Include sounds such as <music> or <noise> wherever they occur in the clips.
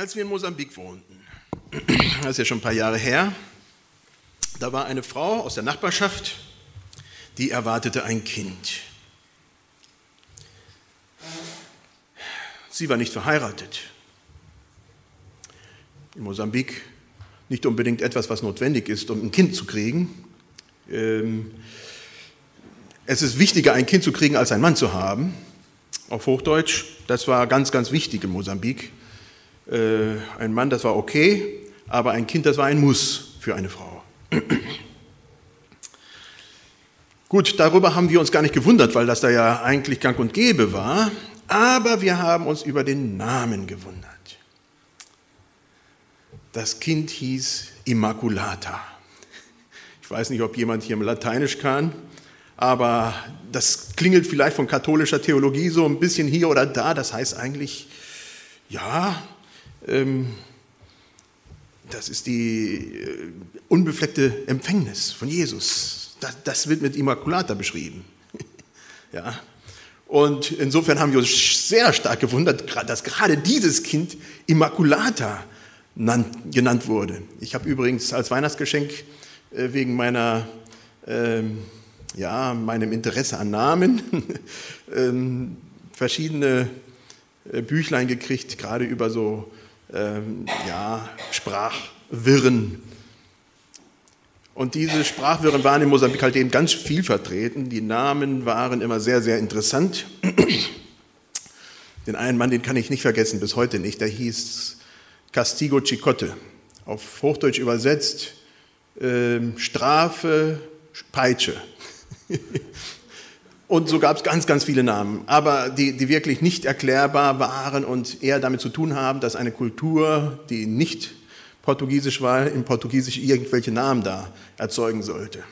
Als wir in Mosambik wohnten, <clears throat> das ist ja schon ein paar Jahre her, da war eine Frau aus der Nachbarschaft, die erwartete ein Kind. Sie war nicht verheiratet. In Mosambik nicht unbedingt etwas, was notwendig ist, um ein Kind zu kriegen. Ähm, es ist wichtiger, ein Kind zu kriegen, als einen Mann zu haben. Auf Hochdeutsch, das war ganz, ganz wichtig in Mosambik. Äh, ein Mann, das war okay, aber ein Kind, das war ein Muss für eine Frau. <clears throat> Gut, darüber haben wir uns gar nicht gewundert, weil das da ja eigentlich gang und gäbe war, aber wir haben uns über den Namen gewundert. Das Kind hieß Immaculata. Ich weiß nicht, ob jemand hier Lateinisch kann, aber das klingelt vielleicht von katholischer Theologie so ein bisschen hier oder da. Das heißt eigentlich, ja, das ist die äh, unbefleckte Empfängnis von Jesus. Das, das wird mit Immaculata beschrieben. <laughs> ja. Und insofern haben wir uns sehr stark gewundert, dass gerade dieses Kind Immaculata genannt wurde. Ich habe übrigens als Weihnachtsgeschenk äh, wegen meiner, ähm, ja, meinem Interesse an Namen <laughs> ähm, verschiedene äh, Büchlein gekriegt, gerade über so ähm, ja, Sprachwirren. Und diese Sprachwirren waren in Mosambik halt eben ganz viel vertreten. Die Namen waren immer sehr, sehr interessant. Den einen Mann, den kann ich nicht vergessen, bis heute nicht, der hieß Castigo Chicote. Auf Hochdeutsch übersetzt äh, Strafe, Peitsche. <laughs> Und so gab es ganz, ganz viele Namen, aber die, die wirklich nicht erklärbar waren und eher damit zu tun haben, dass eine Kultur, die nicht portugiesisch war, in Portugiesisch irgendwelche Namen da erzeugen sollte.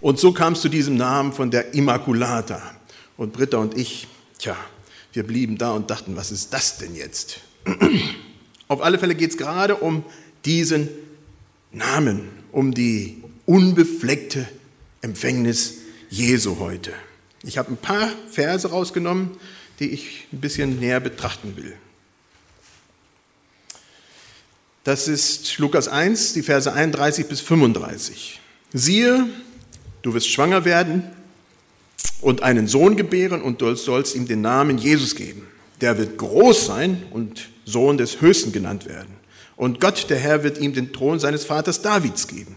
Und so kam es zu diesem Namen von der Immaculata. Und Britta und ich, tja, wir blieben da und dachten, was ist das denn jetzt? Auf alle Fälle geht es gerade um diesen Namen, um die unbefleckte Empfängnis Jesu heute. Ich habe ein paar Verse rausgenommen, die ich ein bisschen näher betrachten will. Das ist Lukas 1, die Verse 31 bis 35. Siehe, du wirst schwanger werden und einen Sohn gebären und du sollst ihm den Namen Jesus geben. Der wird groß sein und Sohn des Höchsten genannt werden. Und Gott, der Herr, wird ihm den Thron seines Vaters Davids geben.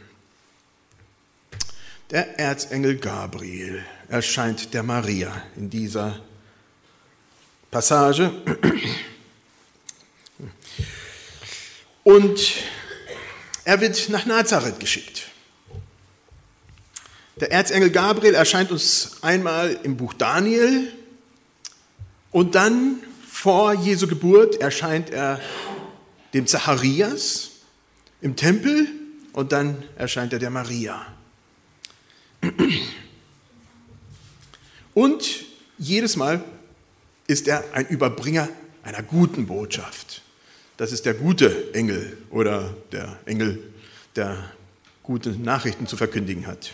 Der Erzengel Gabriel erscheint der Maria in dieser Passage. Und er wird nach Nazareth geschickt. Der Erzengel Gabriel erscheint uns einmal im Buch Daniel und dann vor Jesu Geburt erscheint er dem Zacharias im Tempel und dann erscheint er der Maria. Und jedes Mal ist er ein Überbringer einer guten Botschaft. Das ist der gute Engel oder der Engel, der gute Nachrichten zu verkündigen hat.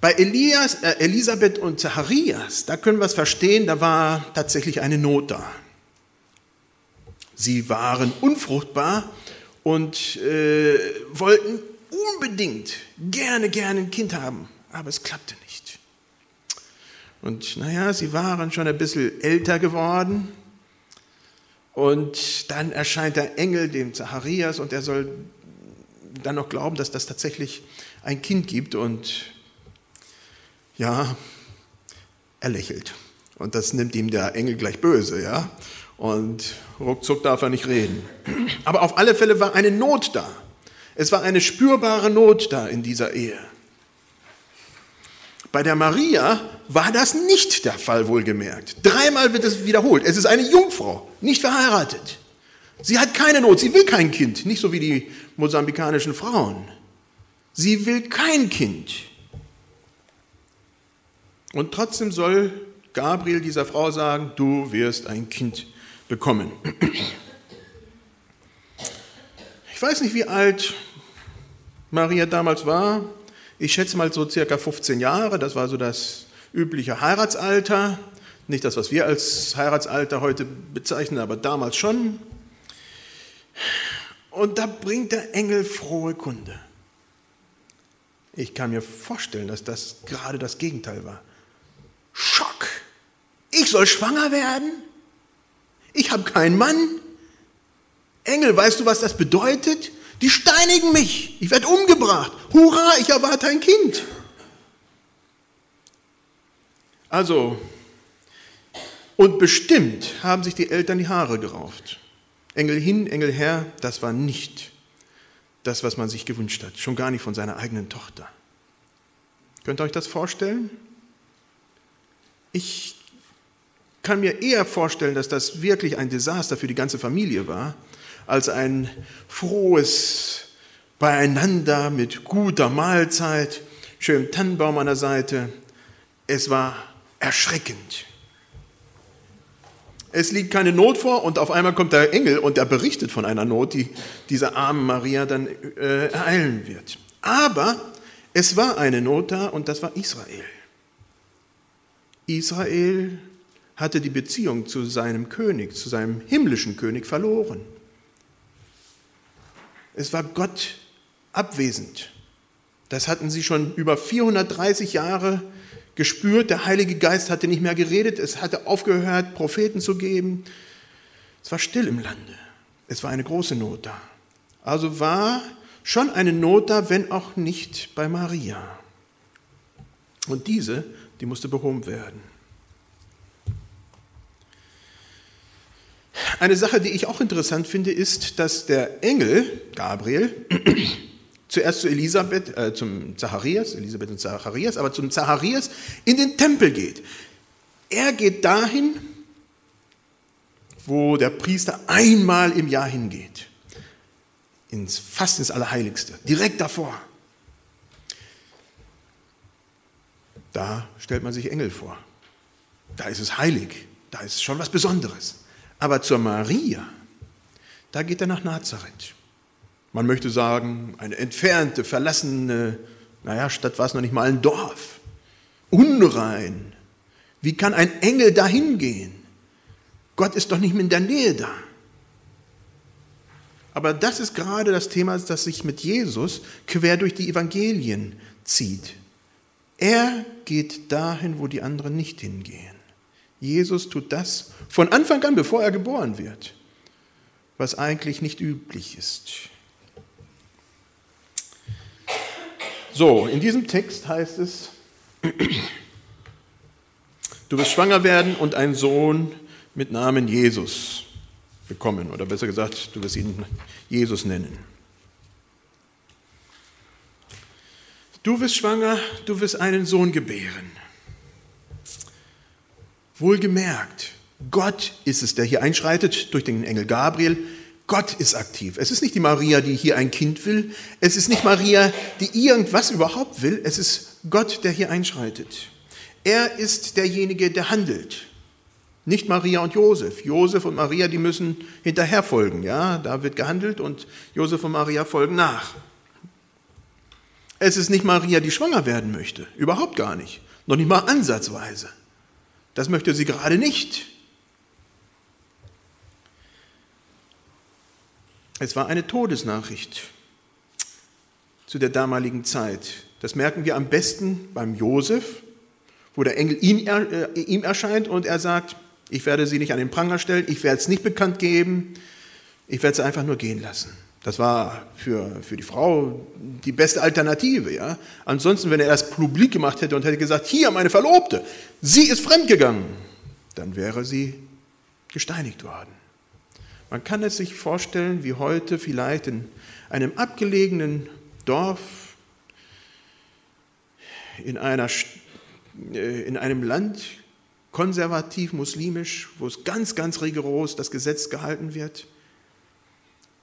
Bei Elias, äh, Elisabeth und Zacharias, da können wir es verstehen, da war tatsächlich eine Not da. Sie waren unfruchtbar und äh, wollten unbedingt gerne, gerne ein Kind haben, aber es klappte nicht. Und naja, sie waren schon ein bisschen älter geworden. Und dann erscheint der Engel dem Zacharias und er soll dann noch glauben, dass das tatsächlich ein Kind gibt. Und ja, er lächelt. Und das nimmt ihm der Engel gleich böse, ja. Und ruckzuck darf er nicht reden. Aber auf alle Fälle war eine Not da. Es war eine spürbare Not da in dieser Ehe. Bei der Maria war das nicht der Fall, wohlgemerkt. Dreimal wird es wiederholt. Es ist eine Jungfrau, nicht verheiratet. Sie hat keine Not, sie will kein Kind, nicht so wie die mosambikanischen Frauen. Sie will kein Kind. Und trotzdem soll Gabriel dieser Frau sagen, du wirst ein Kind bekommen. Ich weiß nicht, wie alt Maria damals war. Ich schätze mal so circa 15 Jahre. Das war so das übliche Heiratsalter. Nicht das, was wir als Heiratsalter heute bezeichnen, aber damals schon. Und da bringt der Engel frohe Kunde. Ich kann mir vorstellen, dass das gerade das Gegenteil war. Schock! Ich soll schwanger werden? Ich habe keinen Mann? Engel, weißt du, was das bedeutet? Die steinigen mich. Ich werde umgebracht. Hurra, ich erwarte ein Kind. Also, und bestimmt haben sich die Eltern die Haare gerauft. Engel hin, Engel her, das war nicht das, was man sich gewünscht hat. Schon gar nicht von seiner eigenen Tochter. Könnt ihr euch das vorstellen? Ich kann mir eher vorstellen, dass das wirklich ein Desaster für die ganze Familie war, als ein frohes Beieinander mit guter Mahlzeit, schönem Tannenbaum an der Seite. Es war erschreckend. Es liegt keine Not vor und auf einmal kommt der Engel und er berichtet von einer Not, die dieser armen Maria dann äh, ereilen wird. Aber es war eine Not da und das war Israel. Israel hatte die Beziehung zu seinem König, zu seinem himmlischen König verloren. Es war Gott abwesend. Das hatten sie schon über 430 Jahre gespürt. Der Heilige Geist hatte nicht mehr geredet. Es hatte aufgehört, Propheten zu geben. Es war still im Lande. Es war eine große Not da. Also war schon eine Not da, wenn auch nicht bei Maria. Und diese, die musste behoben werden. Eine Sache, die ich auch interessant finde, ist, dass der Engel Gabriel <clears throat> zuerst zu Elisabeth, äh, zum Zacharias, Elisabeth und Zacharias, aber zum Zacharias in den Tempel geht. Er geht dahin, wo der Priester einmal im Jahr hingeht. Ins, fast ins Allerheiligste, direkt davor. Da stellt man sich Engel vor. Da ist es heilig. Da ist schon was Besonderes. Aber zur Maria, da geht er nach Nazareth. Man möchte sagen, eine entfernte, verlassene, naja, Stadt war es noch nicht mal ein Dorf. Unrein. Wie kann ein Engel dahin gehen? Gott ist doch nicht mehr in der Nähe da. Aber das ist gerade das Thema, das sich mit Jesus quer durch die Evangelien zieht. Er geht dahin, wo die anderen nicht hingehen. Jesus tut das von Anfang an, bevor er geboren wird, was eigentlich nicht üblich ist. So, in diesem Text heißt es, du wirst schwanger werden und einen Sohn mit Namen Jesus bekommen. Oder besser gesagt, du wirst ihn Jesus nennen. Du wirst schwanger, du wirst einen Sohn gebären. Wohlgemerkt, Gott ist es, der hier einschreitet durch den Engel Gabriel. Gott ist aktiv. Es ist nicht die Maria, die hier ein Kind will. Es ist nicht Maria, die irgendwas überhaupt will. Es ist Gott, der hier einschreitet. Er ist derjenige, der handelt. Nicht Maria und Josef. Josef und Maria, die müssen hinterher folgen. Ja, da wird gehandelt und Josef und Maria folgen nach. Es ist nicht Maria, die schwanger werden möchte. Überhaupt gar nicht. Noch nicht mal ansatzweise. Das möchte sie gerade nicht. Es war eine Todesnachricht zu der damaligen Zeit. Das merken wir am besten beim Josef, wo der Engel ihm, äh, ihm erscheint und er sagt, ich werde sie nicht an den Pranger stellen, ich werde es nicht bekannt geben, ich werde sie einfach nur gehen lassen. Das war für, für die Frau die beste Alternative. Ja? Ansonsten, wenn er erst publik gemacht hätte und hätte gesagt, hier meine Verlobte, sie ist fremdgegangen, dann wäre sie gesteinigt worden. Man kann es sich vorstellen, wie heute vielleicht in einem abgelegenen Dorf, in einer äh, in einem Land konservativ, muslimisch, wo es ganz, ganz rigoros das Gesetz gehalten wird,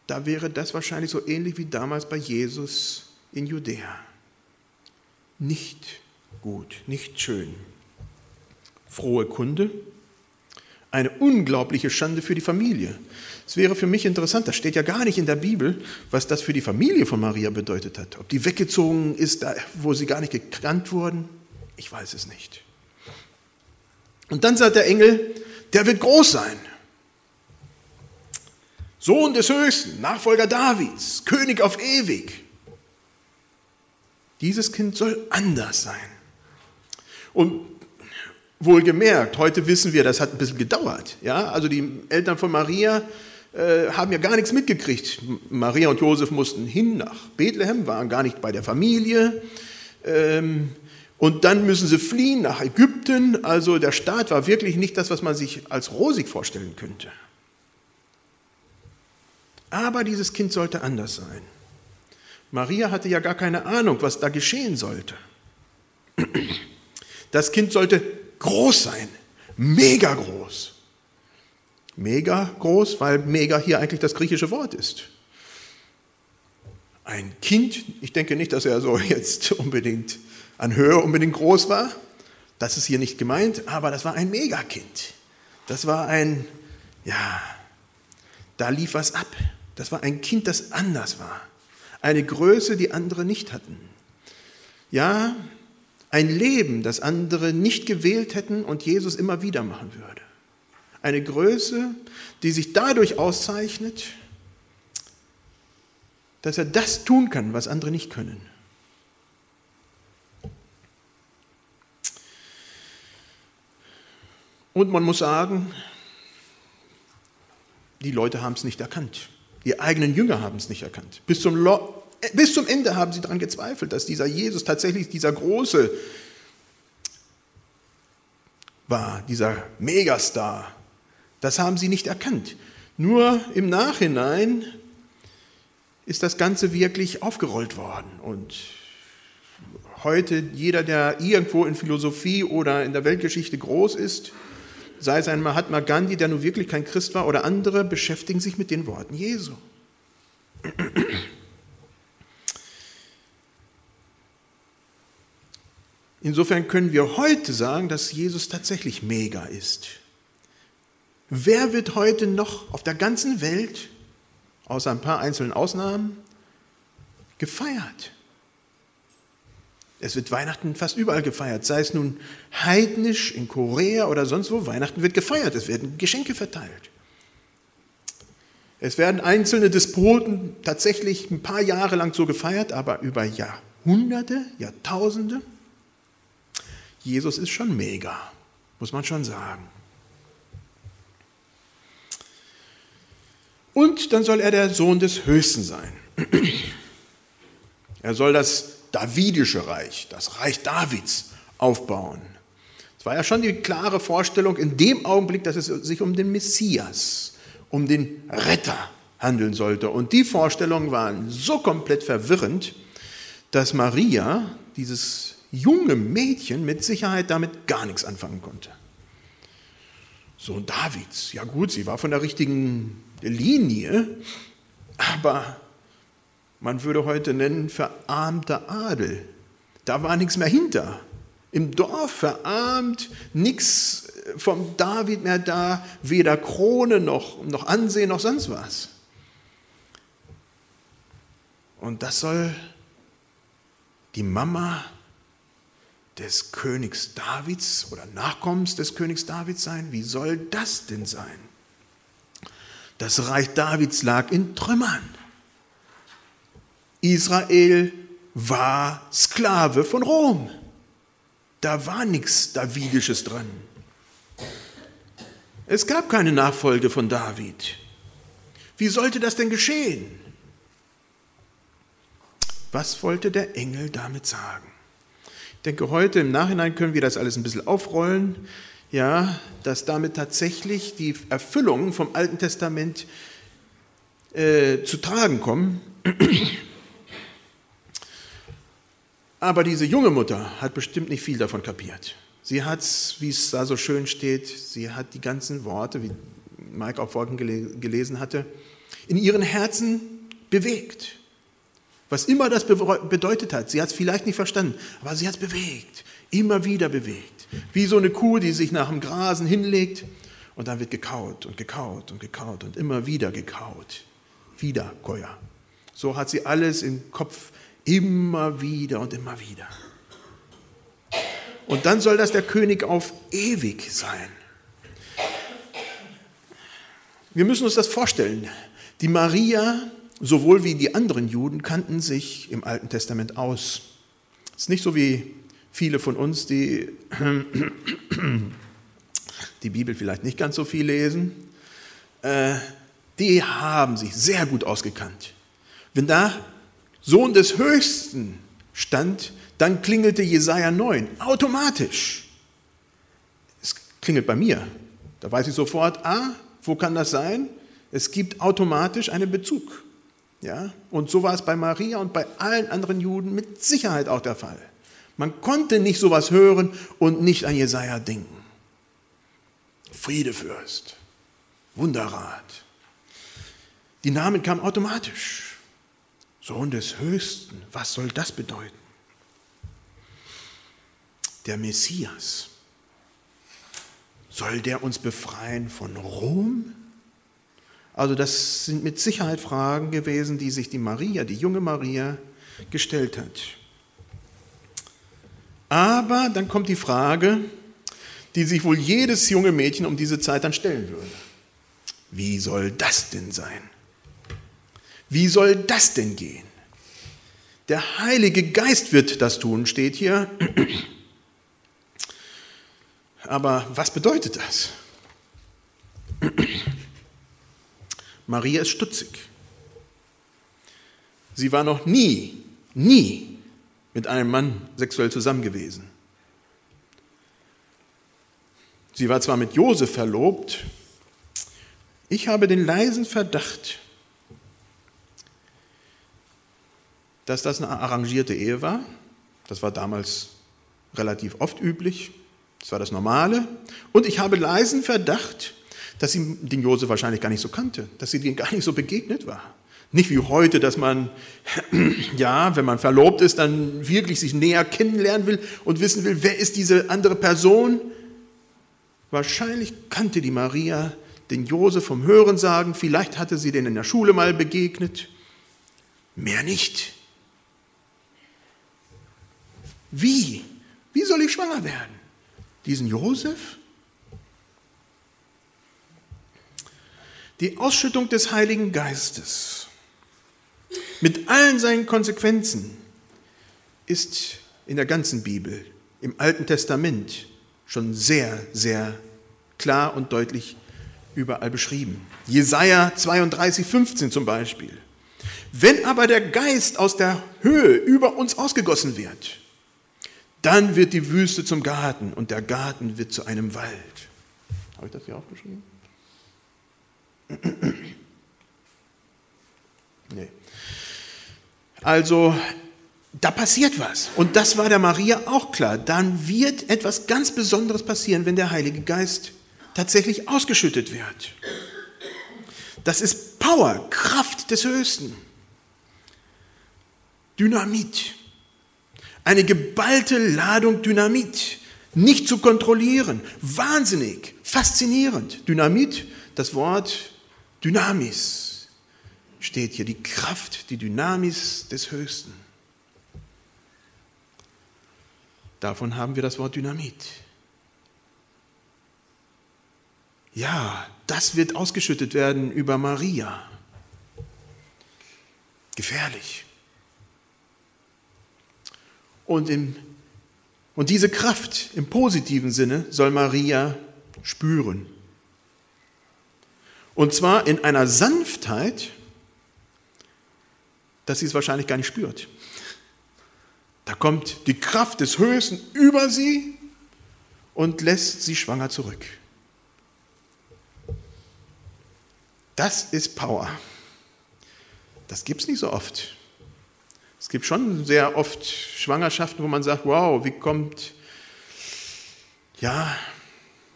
da wäre das wahrscheinlich so ähnlich wie damals bei Jesus in Judäa. Nicht gut, nicht schön. Frohe Kunde, eine unglaubliche Schande für die Familie. Es wäre für mich interessant, das steht ja gar nicht in der Bibel, was das für die Familie von Maria bedeutet hat. Ob die weggezogen ist, wo sie gar nicht gekannt wurden, ich weiß es nicht. Und dann sagt der Engel, der wird groß sein. Sohn des Höchsten, Nachfolger Davids, König auf ewig. Dieses Kind soll anders sein. Und wohlgemerkt, heute wissen wir, das hat ein bisschen gedauert. Ja? Also die Eltern von Maria äh, haben ja gar nichts mitgekriegt. Maria und Josef mussten hin nach Bethlehem, waren gar nicht bei der Familie. Ähm, und dann müssen sie fliehen nach Ägypten. Also der Staat war wirklich nicht das, was man sich als rosig vorstellen könnte. Aber dieses Kind sollte anders sein. Maria hatte ja gar keine Ahnung, was da geschehen sollte. Das Kind sollte groß sein, mega groß. Mega groß, weil mega hier eigentlich das griechische Wort ist. Ein Kind, ich denke nicht, dass er so <laughs> jetzt unbedingt an Höhe unbedingt groß war. Das ist hier nicht gemeint, aber das war ein Megakind. Das war ein, ja, da lief was ab. Das war ein Kind, das anders war. Eine Größe, die andere nicht hatten. Ja, ein Leben, das andere nicht gewählt hätten und Jesus immer wieder machen würde. Eine Größe, die sich dadurch auszeichnet, dass er das tun kann, was andere nicht können. Und man muss sagen, die Leute haben es nicht erkannt. Die eigenen Jünger haben es nicht erkannt. Bis zum, Lo bis zum Ende haben sie daran gezweifelt, dass dieser Jesus tatsächlich dieser große war, dieser Megastar. Das haben sie nicht erkannt. Nur im Nachhinein ist das Ganze wirklich aufgerollt worden. Und heute jeder, der irgendwo in Philosophie oder in der Weltgeschichte groß ist, sei es ein Mahatma Gandhi, der nun wirklich kein Christ war, oder andere, beschäftigen sich mit den Worten Jesu. Insofern können wir heute sagen, dass Jesus tatsächlich mega ist. Wer wird heute noch auf der ganzen Welt, außer ein paar einzelnen Ausnahmen, gefeiert? Es wird Weihnachten fast überall gefeiert, sei es nun heidnisch in Korea oder sonst wo. Weihnachten wird gefeiert, es werden Geschenke verteilt. Es werden einzelne Despoten tatsächlich ein paar Jahre lang so gefeiert, aber über Jahrhunderte, Jahrtausende. Jesus ist schon mega, muss man schon sagen. Und dann soll er der Sohn des Höchsten sein. <clears throat> Er soll das davidische Reich, das Reich Davids aufbauen. Es war ja schon die klare Vorstellung in dem Augenblick, dass es sich um den Messias, um den Retter handeln sollte. Und die Vorstellungen waren so komplett verwirrend, dass Maria, dieses junge Mädchen, mit Sicherheit damit gar nichts anfangen konnte. Sohn Davids, ja gut, sie war von der richtigen Linie, aber man würde heute nennen, verarmter Adel. Da war nichts mehr hinter. Im Dorf verarmt, nichts vom David mehr da, weder Krone noch, noch Ansehen noch sonst was. Und das soll die Mama des Königs Davids oder Nachkommens des Königs Davids sein? Wie soll das denn sein? Das Reich Davids lag in Trümmern. Israel war Sklave von Rom. Da war nichts Davidisches dran. Es gab keine Nachfolge von David. Wie sollte das denn geschehen? Was wollte der Engel damit sagen? Ich denke, heute im Nachhinein können wir das alles ein bisschen aufrollen, ja, dass damit tatsächlich die Erfüllungen vom Alten Testament äh, zu tragen kommen. Aber diese junge Mutter hat bestimmt nicht viel davon kapiert. Sie hat, wie es da so schön steht, sie hat die ganzen Worte, wie Mike auch vorhin gelesen hatte, in ihren Herzen bewegt. Was immer das bedeutet hat, sie hat es vielleicht nicht verstanden, aber sie hat es bewegt, immer wieder bewegt. Wie so eine Kuh, die sich nach dem Grasen hinlegt und dann wird gekaut und gekaut und gekaut und immer wieder gekaut. Wieder Koya. So hat sie alles im Kopf immer wieder und immer wieder. Und dann soll das der König auf ewig sein. Wir müssen uns das vorstellen. Die Maria, sowohl wie die anderen Juden, kannten sich im Alten Testament aus. Es ist nicht so wie viele von uns, die <clears throat> die Bibel vielleicht nicht ganz so viel lesen. Äh, die haben sich sehr gut ausgekannt. Wenn da Sohn des Höchsten stand, dann klingelte Jesaja 9 automatisch. Es klingelt bei mir. Da weiß ich sofort, ah, wo kann das sein? Es gibt automatisch einen Bezug. Ja? Und so war es bei Maria und bei allen anderen Juden mit Sicherheit auch der Fall. Man konnte nicht sowas hören und nicht an Jesaja denken. Friedefürst, Wunderrat. Die Namen kamen automatisch. Sohn des Höchsten, was soll das bedeuten? der Messias. Soll der uns befreien von Rom? Also das sind mit Sicherheit Fragen gewesen, die sich die Maria, die junge Maria, gestellt hat. Aber dann kommt die Frage, die sich wohl jedes junge Mädchen um diese Zeit dann stellen würde. Wie soll das denn sein? Wie soll das denn gehen? Der Heilige Geist wird das tun, steht hier. Aber was bedeutet das? Maria ist stutzig. Sie war noch nie, nie mit einem Mann sexuell zusammen gewesen. Sie war zwar mit Josef verlobt, ich habe den leisen Verdacht, dass das eine arrangierte Ehe war. Das war damals relativ oft üblich. Das war das Normale. Und ich habe leisen Verdacht, dass sie den Josef wahrscheinlich gar nicht so kannte, dass sie ihm gar nicht so begegnet war. Nicht wie heute, dass man, <clears throat> ja, wenn man verlobt ist, dann wirklich sich näher kennenlernen will und wissen will, wer ist diese andere Person. Wahrscheinlich kannte die Maria den Josef vom Hörensagen, vielleicht hatte sie den in der Schule mal begegnet. Mehr nicht. Wie? Wie soll ich schwanger werden? diesen Josef? Die Ausschüttung des Heiligen Geistes mit allen seinen Konsequenzen ist in der ganzen Bibel, im Alten Testament, schon sehr, sehr klar und deutlich überall beschrieben. Jesaja 32, 15 zum Beispiel. Wenn aber der Geist aus der Höhe über uns ausgegossen wird, dann wird die Wüste zum Garten und der Garten wird zu einem Wald. Habe ich das hier aufgeschrieben? <clears throat> Nee. Also, da passiert was. Und das war der Maria auch klar. Dann wird etwas ganz Besonderes passieren, wenn der Heilige Geist tatsächlich ausgeschüttet wird. Das ist Power, Kraft des Höchsten. Dynamit. Eine geballte Ladung Dynamit, nicht zu kontrollieren. Wahnsinnig, faszinierend. Dynamit, das Wort Dynamis steht hier, die Kraft, die Dynamis des Höchsten. Davon haben wir das Wort Dynamit. Ja, das wird ausgeschüttet werden über Maria. Gefährlich. Und, im, und diese Kraft im positiven Sinne soll Maria spüren. Und zwar in einer Sanftheit, dass sie es wahrscheinlich gar nicht spürt. Da kommt die Kraft des Höchsten über sie und lässt sie schwanger zurück. Das ist Power. Das gibt es nicht so oft. Es gibt schon sehr oft Schwangerschaften, wo man sagt, wow, wie kommt ja,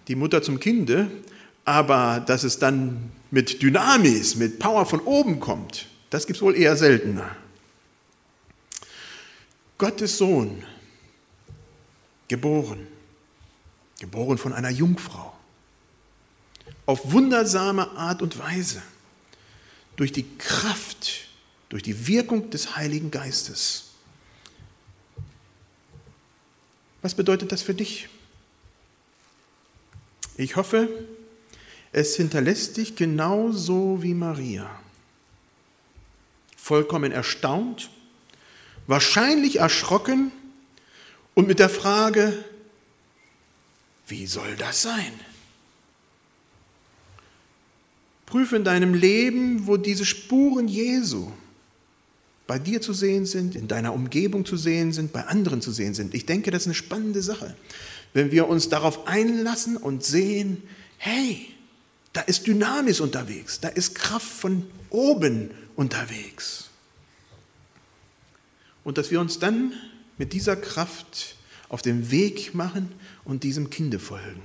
die Mutter zum Kinde, aber dass es dann mit Dynamis, mit Power von oben kommt, das gibt es wohl eher seltener. Gottes Sohn, geboren, geboren von einer Jungfrau, auf wundersame Art und Weise, durch die Kraft, durch die Wirkung des Heiligen Geistes. Was bedeutet das für dich? Ich hoffe, es hinterlässt dich genauso wie Maria. Vollkommen erstaunt, wahrscheinlich erschrocken und mit der Frage, wie soll das sein? Prüfe in deinem Leben, wo diese Spuren Jesu bei dir zu sehen sind, in deiner Umgebung zu sehen sind, bei anderen zu sehen sind. Ich denke, das ist eine spannende Sache, wenn wir uns darauf einlassen und sehen, hey, da ist Dynamis unterwegs, da ist Kraft von oben unterwegs. Und dass wir uns dann mit dieser Kraft auf den Weg machen und diesem Kinde folgen.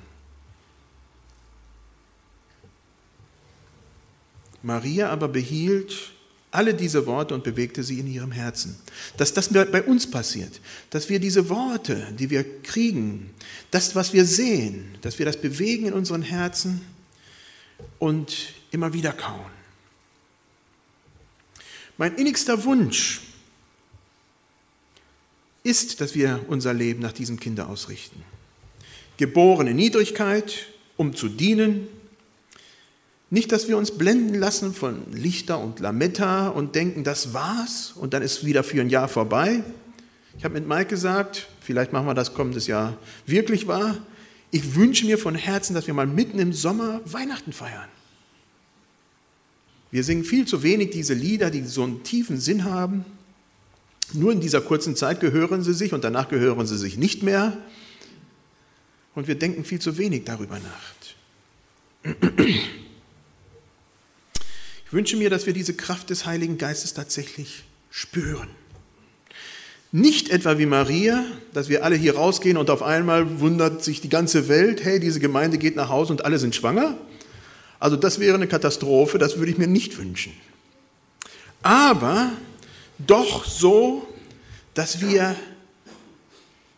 Maria aber behielt alle diese Worte und bewegte sie in ihrem Herzen. Dass das bei uns passiert, dass wir diese Worte, die wir kriegen, das, was wir sehen, dass wir das bewegen in unseren Herzen und immer wieder kauen. Mein innigster Wunsch ist, dass wir unser Leben nach diesem Kinder ausrichten. Geboren in Niedrigkeit, um zu dienen. Nicht, dass wir uns blenden lassen von Lichter und Lametta und denken, das war's und dann ist wieder für ein Jahr vorbei. Ich habe mit Mike gesagt, vielleicht machen wir das kommendes Jahr wirklich wahr. Ich wünsche mir von Herzen, dass wir mal mitten im Sommer Weihnachten feiern. Wir singen viel zu wenig diese Lieder, die so einen tiefen Sinn haben. Nur in dieser kurzen Zeit gehören sie sich und danach gehören sie sich nicht mehr. Und wir denken viel zu wenig darüber nach. <clears throat> Wünsche mir, dass wir diese Kraft des Heiligen Geistes tatsächlich spüren. Nicht etwa wie Maria, dass wir alle hier rausgehen und auf einmal wundert sich die ganze Welt, hey, diese Gemeinde geht nach Hause und alle sind schwanger. Also das wäre eine Katastrophe, das würde ich mir nicht wünschen. Aber doch so, dass wir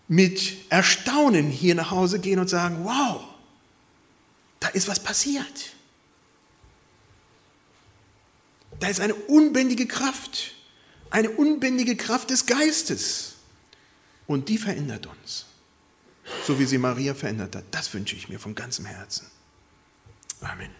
mit Erstaunen hier nach Hause gehen und sagen, wow, da ist was passiert. Da ist eine unbändige Kraft eine unbändige Kraft des Geistes. Und die verändert uns. So wie sie Maria verändert hat. Das wünsche ich mir von ganzem Herzen. Amen.